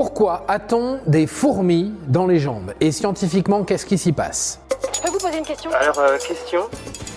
Pourquoi a-t-on des fourmis dans les jambes Et scientifiquement, qu'est-ce qui s'y passe Je peux vous poser une question Alors, euh, question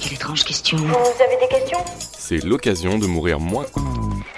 Quelle étrange question. Vous avez des questions? C'est l'occasion de mourir moins.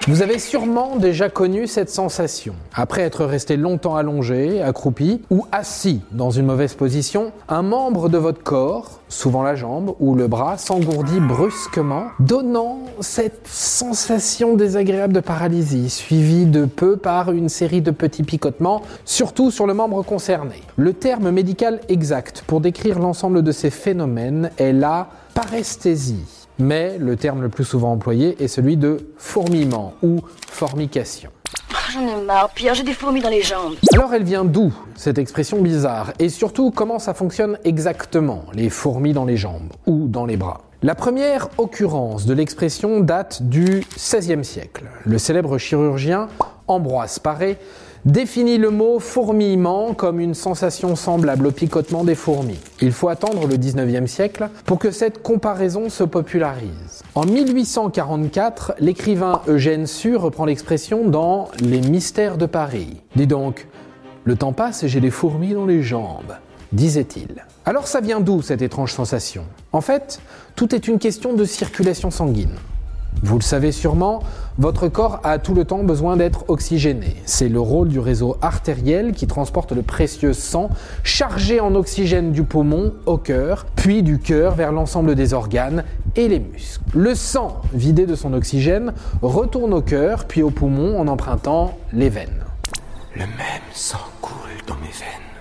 Vous avez sûrement déjà connu cette sensation. Après être resté longtemps allongé, accroupi ou assis dans une mauvaise position, un membre de votre corps, souvent la jambe ou le bras, s'engourdit brusquement, donnant cette sensation désagréable de paralysie, suivie de peu par une série de petits picotements, surtout sur le membre concerné. Le terme médical exact pour décrire l'ensemble de ces phénomènes est la paresthésie mais le terme le plus souvent employé est celui de fourmillement ou formication. Oh, J'en ai marre, Pierre, j'ai des fourmis dans les jambes. Alors elle vient d'où cette expression bizarre? Et surtout comment ça fonctionne exactement, les fourmis dans les jambes ou dans les bras? La première occurrence de l'expression date du XVIe siècle. Le célèbre chirurgien Ambroise Paré définit le mot fourmillement comme une sensation semblable au picotement des fourmis. Il faut attendre le 19e siècle pour que cette comparaison se popularise. En 1844, l'écrivain Eugène Sue reprend l'expression dans Les Mystères de Paris. Dis donc, le temps passe et j'ai des fourmis dans les jambes, disait-il. Alors ça vient d'où cette étrange sensation? En fait, tout est une question de circulation sanguine. Vous le savez sûrement, votre corps a tout le temps besoin d'être oxygéné. C'est le rôle du réseau artériel qui transporte le précieux sang chargé en oxygène du poumon au cœur, puis du cœur vers l'ensemble des organes et les muscles. Le sang, vidé de son oxygène, retourne au cœur, puis au poumon en empruntant les veines. Le même sang coule dans mes veines.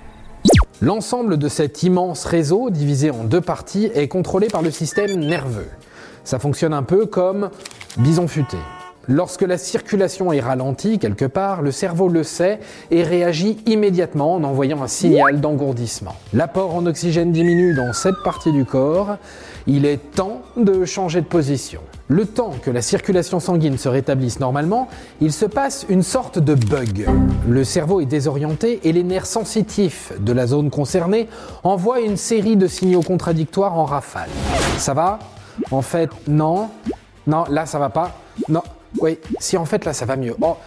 L'ensemble de cet immense réseau, divisé en deux parties, est contrôlé par le système nerveux. Ça fonctionne un peu comme bison futé. Lorsque la circulation est ralentie quelque part, le cerveau le sait et réagit immédiatement en envoyant un signal d'engourdissement. L'apport en oxygène diminue dans cette partie du corps. Il est temps de changer de position. Le temps que la circulation sanguine se rétablisse normalement, il se passe une sorte de bug. Le cerveau est désorienté et les nerfs sensitifs de la zone concernée envoient une série de signaux contradictoires en rafale. Ça va? En fait, non. Non, là ça va pas. Non. Oui, si en fait là ça va mieux. Oh,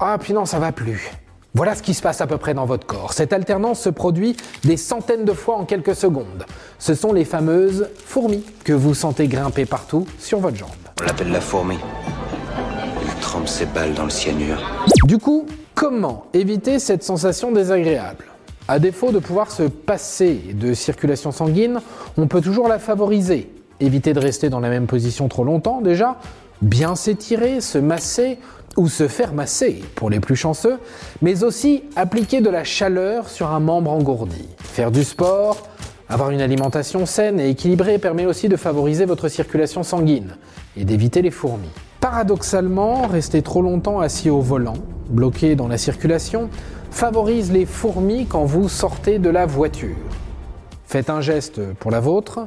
ah puis non, ça va plus. Voilà ce qui se passe à peu près dans votre corps. Cette alternance se produit des centaines de fois en quelques secondes. Ce sont les fameuses fourmis que vous sentez grimper partout sur votre jambe. On l'appelle la fourmi. Il trempe ses balles dans le cyanure. Du coup, comment éviter cette sensation désagréable? À défaut de pouvoir se passer de circulation sanguine, on peut toujours la favoriser. Éviter de rester dans la même position trop longtemps déjà, bien s'étirer, se masser ou se faire masser pour les plus chanceux, mais aussi appliquer de la chaleur sur un membre engourdi. Faire du sport, avoir une alimentation saine et équilibrée permet aussi de favoriser votre circulation sanguine et d'éviter les fourmis. Paradoxalement, rester trop longtemps assis au volant, bloqué dans la circulation, favorise les fourmis quand vous sortez de la voiture. Faites un geste pour la vôtre,